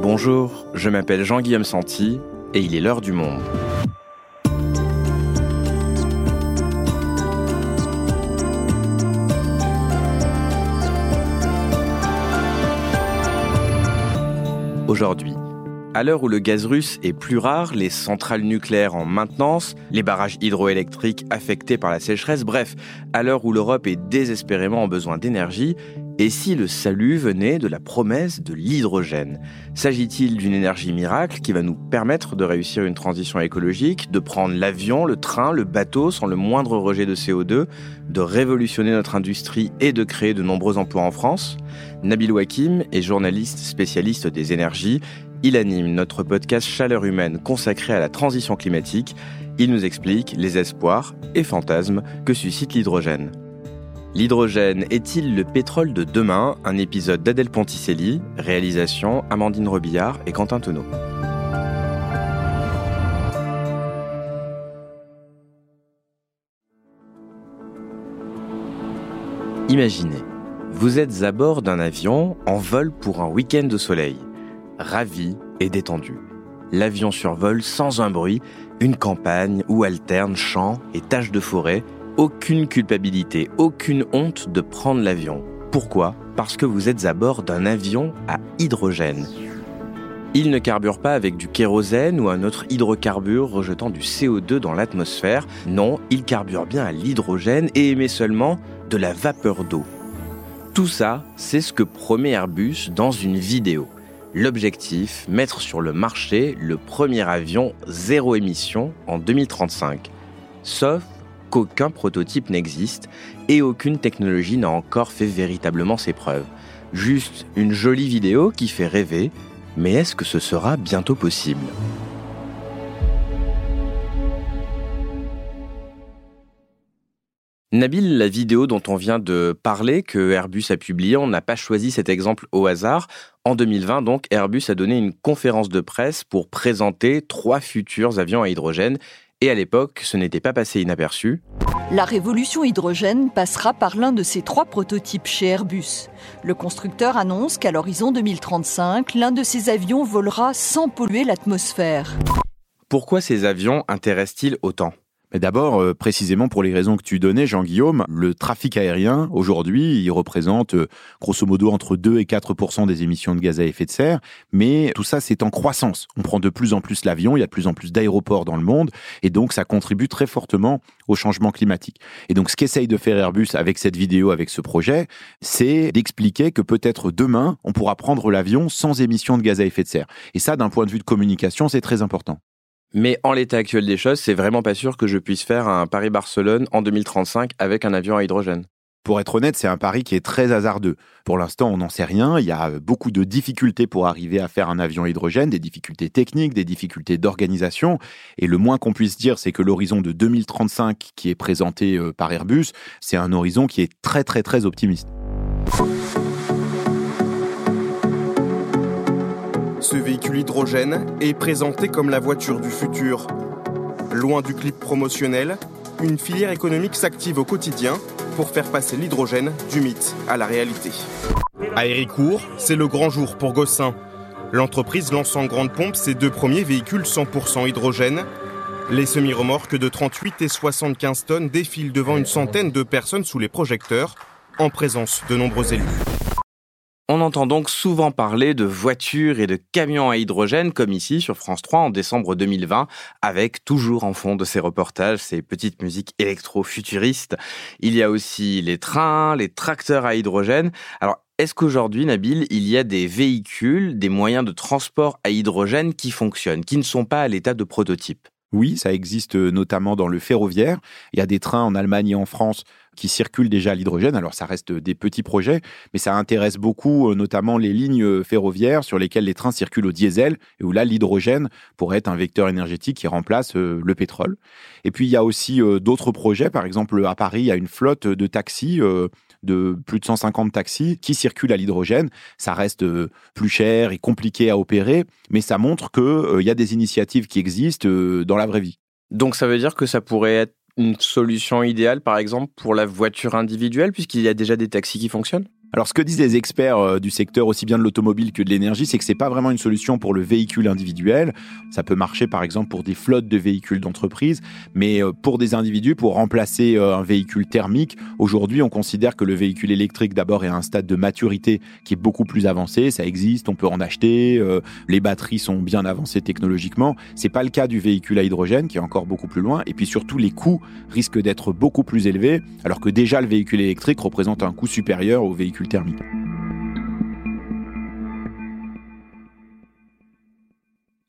Bonjour, je m'appelle Jean-Guillaume Santi et il est l'heure du monde. Aujourd'hui, à l'heure où le gaz russe est plus rare, les centrales nucléaires en maintenance, les barrages hydroélectriques affectés par la sécheresse, bref, à l'heure où l'Europe est désespérément en besoin d'énergie, et si le salut venait de la promesse de l'hydrogène? S'agit-il d'une énergie miracle qui va nous permettre de réussir une transition écologique, de prendre l'avion, le train, le bateau sans le moindre rejet de CO2, de révolutionner notre industrie et de créer de nombreux emplois en France? Nabil Wakim est journaliste spécialiste des énergies. Il anime notre podcast Chaleur humaine consacré à la transition climatique. Il nous explique les espoirs et fantasmes que suscite l'hydrogène. L'hydrogène est-il le pétrole de demain? Un épisode d'Adèle Ponticelli, réalisation Amandine Robillard et Quentin Tonneau. Imaginez, vous êtes à bord d'un avion en vol pour un week-end de soleil ravi et détendu. L'avion survole sans un bruit une campagne où alternent champs et taches de forêt. Aucune culpabilité, aucune honte de prendre l'avion. Pourquoi? Parce que vous êtes à bord d'un avion à hydrogène. Il ne carbure pas avec du kérosène ou un autre hydrocarbure rejetant du CO2 dans l'atmosphère. Non, il carbure bien à l'hydrogène et émet seulement de la vapeur d'eau. Tout ça, c'est ce que promet Airbus dans une vidéo. L'objectif, mettre sur le marché le premier avion zéro émission en 2035. Sauf qu'aucun prototype n'existe et aucune technologie n'a encore fait véritablement ses preuves. Juste une jolie vidéo qui fait rêver, mais est-ce que ce sera bientôt possible? Nabil, la vidéo dont on vient de parler, que Airbus a publiée, on n'a pas choisi cet exemple au hasard. En 2020, donc, Airbus a donné une conférence de presse pour présenter trois futurs avions à hydrogène. Et à l'époque, ce n'était pas passé inaperçu. La révolution hydrogène passera par l'un de ces trois prototypes chez Airbus. Le constructeur annonce qu'à l'horizon 2035, l'un de ces avions volera sans polluer l'atmosphère. Pourquoi ces avions intéressent-ils autant? Mais d'abord, euh, précisément pour les raisons que tu donnais, Jean-Guillaume, le trafic aérien, aujourd'hui, il représente euh, grosso modo entre 2 et 4 des émissions de gaz à effet de serre, mais tout ça, c'est en croissance. On prend de plus en plus l'avion, il y a de plus en plus d'aéroports dans le monde, et donc ça contribue très fortement au changement climatique. Et donc, ce qu'essaye de faire Airbus avec cette vidéo, avec ce projet, c'est d'expliquer que peut-être demain, on pourra prendre l'avion sans émissions de gaz à effet de serre. Et ça, d'un point de vue de communication, c'est très important. Mais en l'état actuel des choses, c'est vraiment pas sûr que je puisse faire un Paris-Barcelone en 2035 avec un avion à hydrogène. Pour être honnête, c'est un pari qui est très hasardeux. Pour l'instant, on n'en sait rien. Il y a beaucoup de difficultés pour arriver à faire un avion à hydrogène, des difficultés techniques, des difficultés d'organisation. Et le moins qu'on puisse dire, c'est que l'horizon de 2035 qui est présenté euh, par Airbus, c'est un horizon qui est très très très optimiste. Ce véhicule hydrogène est présenté comme la voiture du futur. Loin du clip promotionnel, une filière économique s'active au quotidien pour faire passer l'hydrogène du mythe à la réalité. À Héricourt, c'est le grand jour pour Gossin. L'entreprise lance en grande pompe ses deux premiers véhicules 100% hydrogène. Les semi-remorques de 38 et 75 tonnes défilent devant une centaine de personnes sous les projecteurs, en présence de nombreux élus. On entend donc souvent parler de voitures et de camions à hydrogène, comme ici sur France 3 en décembre 2020, avec toujours en fond de ces reportages ces petites musiques électro-futuristes. Il y a aussi les trains, les tracteurs à hydrogène. Alors, est-ce qu'aujourd'hui, Nabil, il y a des véhicules, des moyens de transport à hydrogène qui fonctionnent, qui ne sont pas à l'état de prototype? Oui, ça existe euh, notamment dans le ferroviaire. Il y a des trains en Allemagne et en France qui circulent déjà à l'hydrogène. Alors ça reste des petits projets, mais ça intéresse beaucoup euh, notamment les lignes euh, ferroviaires sur lesquelles les trains circulent au diesel et où là l'hydrogène pourrait être un vecteur énergétique qui remplace le pétrole. Et puis il y a aussi d'autres projets. Par exemple à Paris, il y a une flotte de taxis de plus de 150 taxis qui circulent à l'hydrogène. Ça reste euh, plus cher et compliqué à opérer, mais ça montre qu'il euh, y a des initiatives qui existent euh, dans la vraie vie. Donc ça veut dire que ça pourrait être une solution idéale, par exemple, pour la voiture individuelle, puisqu'il y a déjà des taxis qui fonctionnent? Alors, ce que disent les experts euh, du secteur, aussi bien de l'automobile que de l'énergie, c'est que c'est pas vraiment une solution pour le véhicule individuel. Ça peut marcher, par exemple, pour des flottes de véhicules d'entreprise, mais euh, pour des individus, pour remplacer euh, un véhicule thermique, aujourd'hui, on considère que le véhicule électrique, d'abord, est à un stade de maturité qui est beaucoup plus avancé. Ça existe, on peut en acheter, les batteries sont bien avancées technologiquement. C'est pas le cas du véhicule à hydrogène, qui est encore beaucoup plus loin. Et puis surtout, les coûts risquent d'être beaucoup plus élevés, alors que déjà le véhicule électrique représente un coût supérieur au véhicule thermique.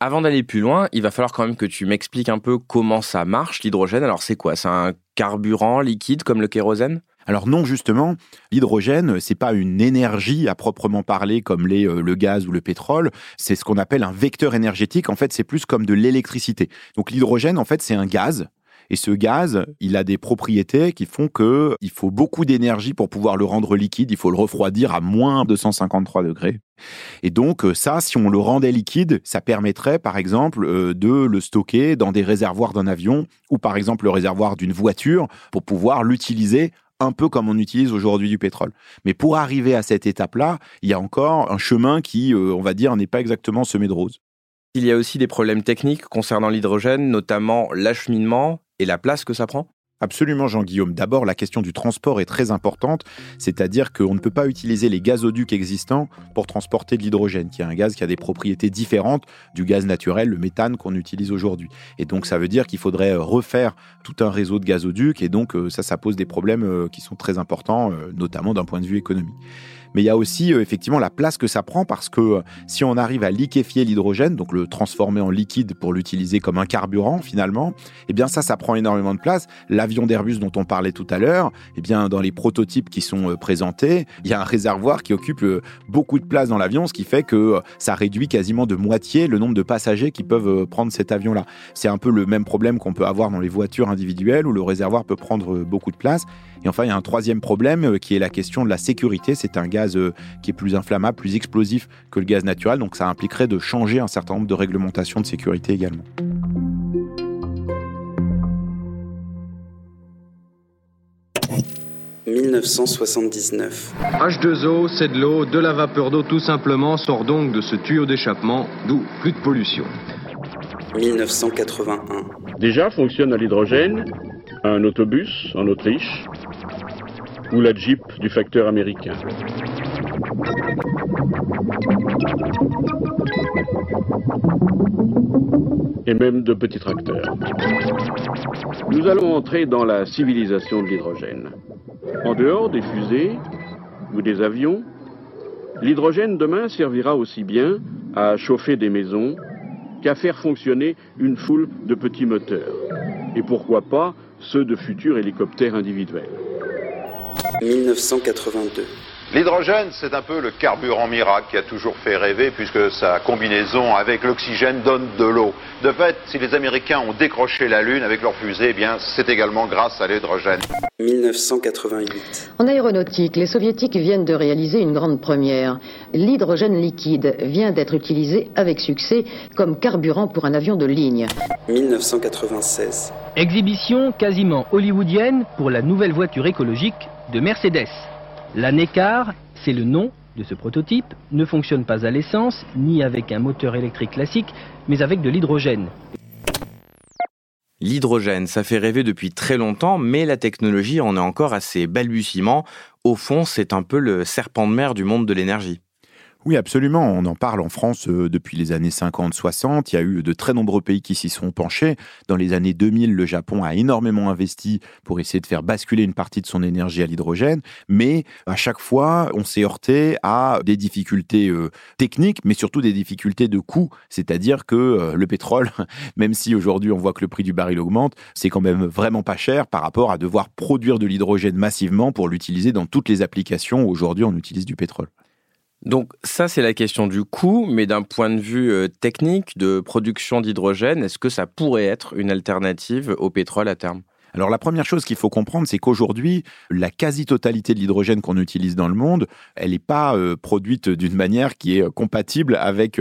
Avant d'aller plus loin, il va falloir quand même que tu m'expliques un peu comment ça marche l'hydrogène. Alors c'est quoi? C'est un carburant liquide comme le kérosène? Alors non, justement, l'hydrogène, c'est pas une énergie à proprement parler comme les, euh, le gaz ou le pétrole. C'est ce qu'on appelle un vecteur énergétique. En fait, c'est plus comme de l'électricité. Donc l'hydrogène, en fait, c'est un gaz et ce gaz, il a des propriétés qui font que il faut beaucoup d'énergie pour pouvoir le rendre liquide. Il faut le refroidir à moins 253 degrés. Et donc euh, ça, si on le rendait liquide, ça permettrait par exemple euh, de le stocker dans des réservoirs d'un avion ou par exemple le réservoir d'une voiture pour pouvoir l'utiliser un peu comme on utilise aujourd'hui du pétrole. Mais pour arriver à cette étape-là, il y a encore un chemin qui, euh, on va dire, n'est pas exactement semé de roses. Il y a aussi des problèmes techniques concernant l'hydrogène, notamment l'acheminement et la place que ça prend? Absolument, Jean-Guillaume. D'abord, la question du transport est très importante, c'est-à-dire qu'on ne peut pas utiliser les gazoducs existants pour transporter de l'hydrogène, qui est un gaz qui a des propriétés différentes du gaz naturel, le méthane qu'on utilise aujourd'hui. Et donc, ça veut dire qu'il faudrait refaire tout un réseau de gazoducs, et donc euh, ça, ça pose des problèmes euh, qui sont très importants, euh, notamment d'un point de vue économique mais il y a aussi euh, effectivement la place que ça prend parce que euh, si on arrive à liquéfier l'hydrogène, donc le transformer en liquide pour l'utiliser comme un carburant finalement, eh bien ça, ça prend énormément de place. L'avion d'Airbus dont on parlait tout à l'heure, eh bien dans les prototypes qui sont euh, présentés, il y a un réservoir qui occupe beaucoup de place dans l'avion, ce qui fait que ça réduit quasiment de moitié le nombre de passagers qui peuvent prendre cet avion-là. C'est un peu le même problème qu'on peut avoir dans les voitures individuelles où le réservoir peut prendre beaucoup de place. Et enfin, il y a un troisième problème qui est la question de la sécurité. C'est un gaz euh, qui est plus inflammable, plus explosif que le gaz naturel. Donc ça impliquerait de changer un certain nombre de réglementations de sécurité également. « 1979. H2O, c'est de l'eau, de la vapeur d'eau tout simplement, sort donc de ce tuyau d'échappement, d'où plus de pollution. 1981. Déjà fonctionne à l'hydrogène un autobus en Autriche ou la Jeep du facteur américain. Et même de petits tracteurs. Nous allons entrer dans la civilisation de l'hydrogène. En dehors des fusées ou des avions, l'hydrogène demain servira aussi bien à chauffer des maisons qu'à faire fonctionner une foule de petits moteurs. Et pourquoi pas ceux de futurs hélicoptères individuels. 1982. L'hydrogène, c'est un peu le carburant miracle qui a toujours fait rêver puisque sa combinaison avec l'oxygène donne de l'eau. De fait, si les Américains ont décroché la Lune avec leur fusée, eh bien, c'est également grâce à l'hydrogène. 1988. En aéronautique, les soviétiques viennent de réaliser une grande première. L'hydrogène liquide vient d'être utilisé avec succès comme carburant pour un avion de ligne. 1996. Exhibition quasiment hollywoodienne pour la nouvelle voiture écologique de Mercedes. La Necar, c'est le nom de ce prototype, ne fonctionne pas à l'essence ni avec un moteur électrique classique, mais avec de l'hydrogène. L'hydrogène, ça fait rêver depuis très longtemps, mais la technologie en est encore assez balbutiement. Au fond, c'est un peu le serpent de mer du monde de l'énergie. Oui, absolument. On en parle en France euh, depuis les années 50-60. Il y a eu de très nombreux pays qui s'y sont penchés. Dans les années 2000, le Japon a énormément investi pour essayer de faire basculer une partie de son énergie à l'hydrogène. Mais à chaque fois, on s'est heurté à des difficultés euh, techniques, mais surtout des difficultés de coût. C'est-à-dire que euh, le pétrole, même si aujourd'hui on voit que le prix du baril augmente, c'est quand même vraiment pas cher par rapport à devoir produire de l'hydrogène massivement pour l'utiliser dans toutes les applications où aujourd'hui on utilise du pétrole. Donc ça, c'est la question du coût, mais d'un point de vue euh, technique de production d'hydrogène, est-ce que ça pourrait être une alternative au pétrole à terme? Alors la première chose qu'il faut comprendre, c'est qu'aujourd'hui, la quasi-totalité de l'hydrogène qu'on utilise dans le monde, elle n'est pas euh, produite d'une manière qui est euh, compatible avec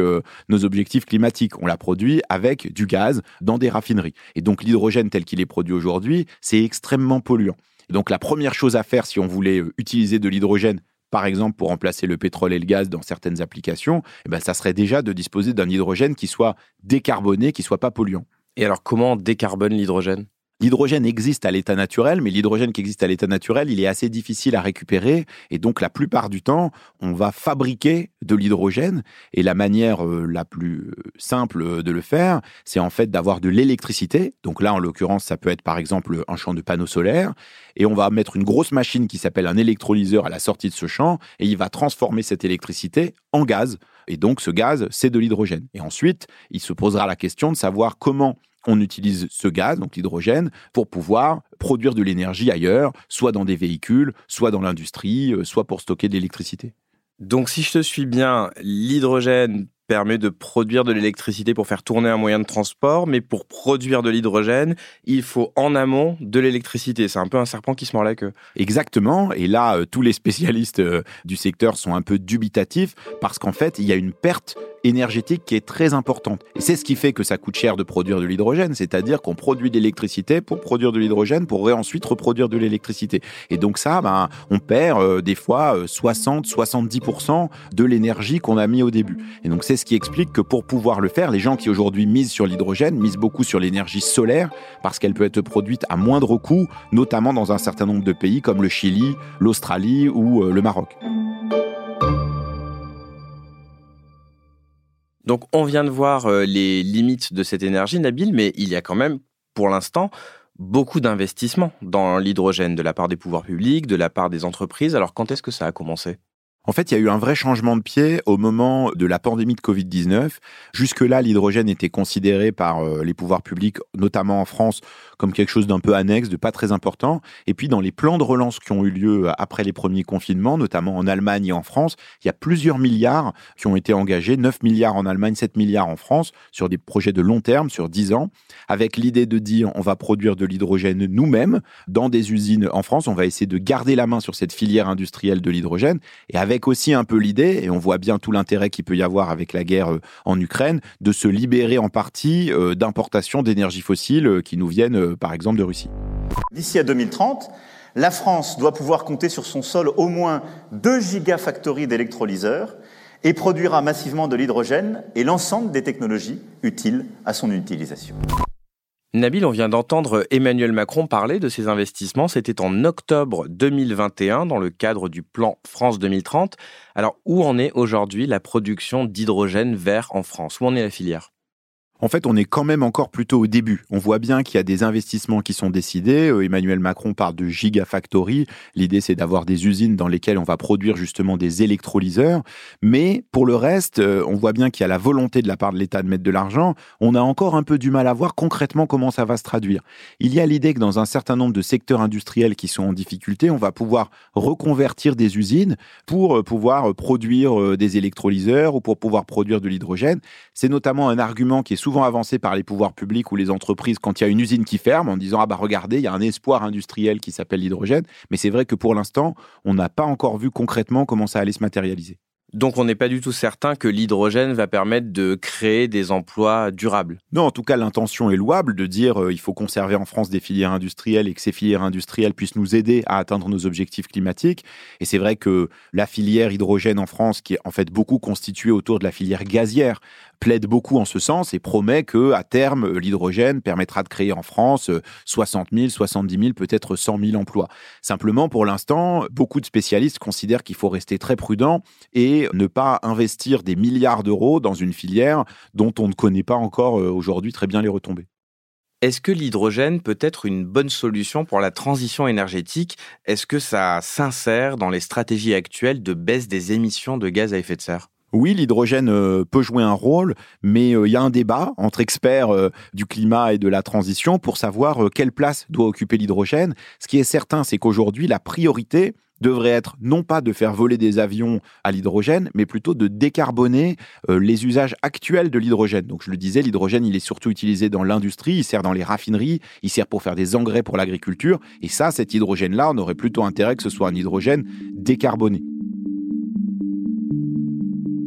nos objectifs climatiques. On la produit avec du gaz dans des raffineries. Et donc l'hydrogène tel qu'il est produit aujourd'hui, c'est extrêmement polluant. donc la première chose à faire si on voulait utiliser de l'hydrogène par exemple pour remplacer le pétrole et le gaz dans certaines applications, eh ben, ça serait déjà de disposer d'un hydrogène qui soit décarboné, qui soit pas polluant. Et alors comment on décarbone l'hydrogène? L'hydrogène existe à l'état naturel, mais l'hydrogène qui existe à l'état naturel, il est assez difficile à récupérer. Et donc, la plupart du temps, on va fabriquer de l'hydrogène. Et la manière euh, la plus simple de le faire, c'est en fait d'avoir de l'électricité. Donc là, en l'occurrence, ça peut être par exemple un champ de panneaux solaires. Et on va mettre une grosse machine qui s'appelle un électrolyseur à la sortie de ce champ. Et il va transformer cette électricité en gaz. Et donc, ce gaz, c'est de l'hydrogène. Et ensuite, il se posera la question de savoir comment on utilise ce gaz, donc l'hydrogène, pour pouvoir produire de l'énergie ailleurs, soit dans des véhicules, soit dans l'industrie, euh, soit pour stocker de l'électricité. Donc si je te suis bien, l'hydrogène permet de produire de l'électricité pour faire tourner un moyen de transport, mais pour produire de l'hydrogène, il faut en amont de l'électricité. C'est un peu un serpent qui se mord la queue. Exactement. Et là, euh, tous les spécialistes euh, du secteur sont un peu dubitatifs parce qu'en fait, il y a une perte énergétique qui est très importante. Et c'est ce qui fait que ça coûte cher de produire de l'hydrogène, c'est-à-dire qu'on produit de l'électricité pour produire de l'hydrogène pour ensuite reproduire de l'électricité. Et donc ça, ben, on perd euh, des fois 60-70% euh, de l'énergie qu'on a mis au début. Et donc c'est ce qui explique que pour pouvoir le faire, les gens qui aujourd'hui misent sur l'hydrogène misent beaucoup sur l'énergie solaire parce qu'elle peut être produite à moindre coût, notamment dans un certain nombre de pays comme le Chili, l'Australie ou euh, le Maroc. Donc on vient de voir euh, les limites de cette énergie, Nabil, mais il y a quand même, pour l'instant, beaucoup d'investissements dans l'hydrogène de la part des pouvoirs publics, de la part des entreprises. Alors quand est-ce que ça a commencé? En fait, il y a eu un vrai changement de pied au moment de la pandémie de Covid-19. Jusque-là, l'hydrogène était considéré par euh, les pouvoirs publics, notamment en France, comme quelque chose d'un peu annexe, de pas très important. Et puis, dans les plans de relance qui ont eu lieu après les premiers confinements, notamment en Allemagne et en France, il y a plusieurs milliards qui ont été engagés, 9 milliards en Allemagne, 7 milliards en France, sur des projets de long terme, sur 10 ans, avec l'idée de dire on va produire de l'hydrogène nous-mêmes dans des usines en France. On va essayer de garder la main sur cette filière industrielle de l'hydrogène et aussi un peu l'idée, et on voit bien tout l'intérêt qu'il peut y avoir avec la guerre euh, en Ukraine, de se libérer en partie euh, d'importations d'énergie fossile euh, qui nous viennent par exemple de Russie. D'ici à 2030, la France doit pouvoir compter sur son sol au moins 2 gigafactories d'électrolyseurs et produira massivement de l'hydrogène et l'ensemble des technologies utiles à son utilisation. Nabil, on vient d'entendre Emmanuel Macron parler de ces investissements. C'était en octobre 2021 dans le cadre du plan France 2030. Alors, où en est aujourd'hui la production d'hydrogène vert en France? Où en est la filière? En fait, on est quand même encore plutôt au début. On voit bien qu'il y a des investissements qui sont décidés. Euh, Emmanuel Macron parle de gigafactory. L'idée, c'est d'avoir des usines dans lesquelles on va produire justement des électrolyseurs. Mais pour le reste, euh, on voit bien qu'il y a la volonté de la part de l'État de mettre de l'argent. On a encore un peu du mal à voir concrètement comment ça va se traduire. Il y a l'idée que dans un certain nombre de secteurs industriels qui sont en difficulté, on va pouvoir reconvertir des usines pour euh, pouvoir produire des électrolyseurs ou pour pouvoir produire de l'hydrogène. C'est notamment un argument qui est souvent avancé par les pouvoirs publics ou les entreprises quand il y a une usine qui ferme en disant ah bah regardez il y a un espoir industriel qui s'appelle l'hydrogène mais c'est vrai que pour l'instant on n'a pas encore vu concrètement comment ça allait se matérialiser. Donc on n'est pas du tout certain que l'hydrogène va permettre de créer des emplois durables. Non, en tout cas l'intention est louable de dire euh, il faut conserver en France des filières industrielles et que ces filières industrielles puissent nous aider à atteindre nos objectifs climatiques. Et c'est vrai que la filière hydrogène en France, qui est en fait beaucoup constituée autour de la filière gazière, plaide beaucoup en ce sens et promet que à terme l'hydrogène permettra de créer en France 60 000, 70 000, peut-être 100 000 emplois. Simplement, pour l'instant, beaucoup de spécialistes considèrent qu'il faut rester très prudent et ne pas investir des milliards d'euros dans une filière dont on ne connaît pas encore euh, aujourd'hui très bien les retombées. Est-ce que l'hydrogène peut être une bonne solution pour la transition énergétique? Est-ce que ça s'insère dans les stratégies actuelles de baisse des émissions de gaz à effet de serre? Oui, l'hydrogène euh, peut jouer un rôle, mais euh, il y a un débat entre experts euh, du climat et de la transition pour savoir quelle place doit occuper l'hydrogène. Ce qui est certain, c'est qu'aujourd'hui, la priorité devrait être non pas de faire voler des avions à l'hydrogène, mais plutôt de décarboner les usages actuels de l'hydrogène. Donc je le disais, l'hydrogène, il est surtout utilisé dans l'industrie, il sert dans les raffineries, il sert pour faire des engrais pour l'agriculture, et ça, cet hydrogène-là, on aurait plutôt intérêt que ce soit un hydrogène décarboné.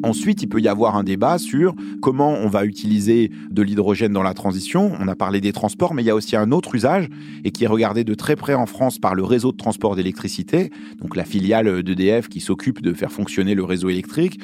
Ensuite, il peut y avoir un débat sur comment on va utiliser de l'hydrogène dans la transition. On a parlé des transports, mais il y a aussi un autre usage et qui est regardé de très près en France par le réseau de transport d'électricité, donc la filiale d'EDF qui s'occupe de faire fonctionner le réseau électrique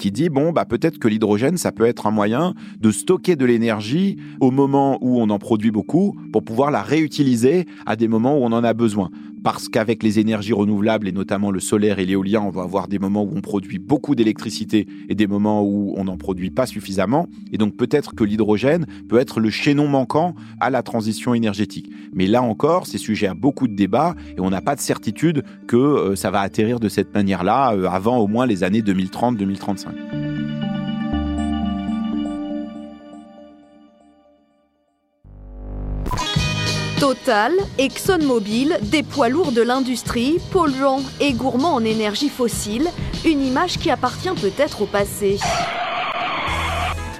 qui dit bon bah peut-être que l'hydrogène ça peut être un moyen de stocker de l'énergie au moment où on en produit beaucoup pour pouvoir la réutiliser à des moments où on en a besoin parce qu'avec les énergies renouvelables et notamment le solaire et l'éolien, on va avoir des moments où on produit beaucoup d'électricité et des moments où on n'en produit pas suffisamment. Et donc peut-être que l'hydrogène peut être le chaînon manquant à la transition énergétique. Mais là encore, c'est sujet à beaucoup de débats et on n'a pas de certitude que euh, ça va atterrir de cette manière-là euh, avant au moins les années 2030-2035. Total, ExxonMobil, des poids lourds de l'industrie, polluants et gourmands en énergie fossile, une image qui appartient peut-être au passé.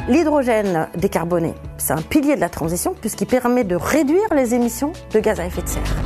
L'hydrogène décarboné, c'est un pilier de la transition puisqu'il permet de réduire les émissions de gaz à effet de serre.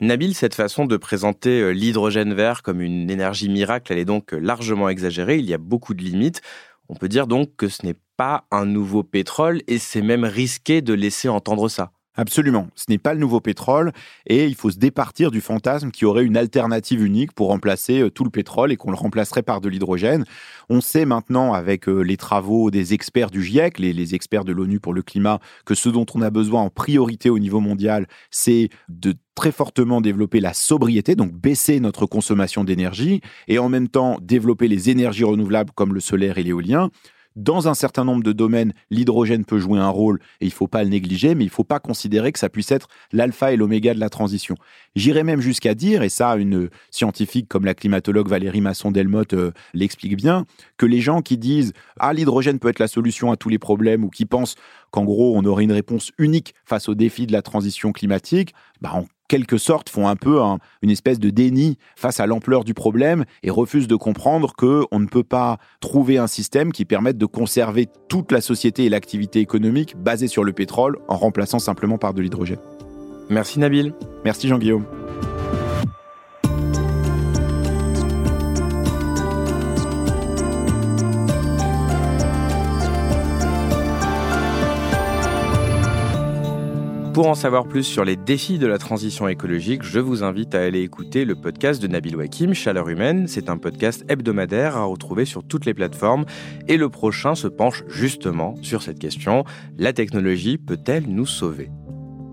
Nabil, cette façon de présenter euh, l'hydrogène vert comme une énergie miracle, elle est donc euh, largement exagérée, il y a beaucoup de limites. On peut dire donc que ce n'est pas un nouveau pétrole et c'est même risqué de laisser entendre ça. Absolument. Ce n'est pas le nouveau pétrole et il faut se départir du fantasme qu'il y aurait une alternative unique pour remplacer euh, tout le pétrole et qu'on le remplacerait par de l'hydrogène. On sait maintenant avec euh, les travaux des experts du GIEC, les, les experts de l'ONU pour le climat, que ce dont on a besoin en priorité au niveau mondial, c'est de très fortement développer la sobriété, donc baisser notre consommation d'énergie et en même temps développer les énergies renouvelables comme le solaire et l'éolien. Dans un certain nombre de domaines, l'hydrogène peut jouer un rôle et il ne faut pas le négliger, mais il ne faut pas considérer que ça puisse être l'alpha et l'oméga de la transition. J'irais même jusqu'à dire, et ça, une scientifique comme la climatologue Valérie Masson-Delmotte euh, l'explique bien, que les gens qui disent Ah, l'hydrogène peut être la solution à tous les problèmes ou qui pensent qu'en gros, on aurait une réponse unique face aux défis de la transition climatique, bah, en quelque sorte font un peu une espèce de déni face à l'ampleur du problème et refusent de comprendre qu'on ne peut pas trouver un système qui permette de conserver toute la société et l'activité économique basée sur le pétrole en remplaçant simplement par de l'hydrogène. Merci Nabil. Merci Jean-Guillaume. Pour en savoir plus sur les défis de la transition écologique, je vous invite à aller écouter le podcast de Nabil Wakim, Chaleur humaine. C'est un podcast hebdomadaire à retrouver sur toutes les plateformes. Et le prochain se penche justement sur cette question. La technologie peut-elle nous sauver?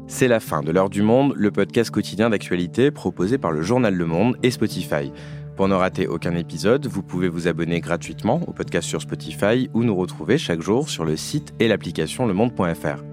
C'est la fin de l'heure du monde, le podcast quotidien d'actualité proposé par le journal Le Monde et Spotify. Pour ne rater aucun épisode, vous pouvez vous abonner gratuitement au podcast sur Spotify ou nous retrouver chaque jour sur le site et l'application lemonde.fr.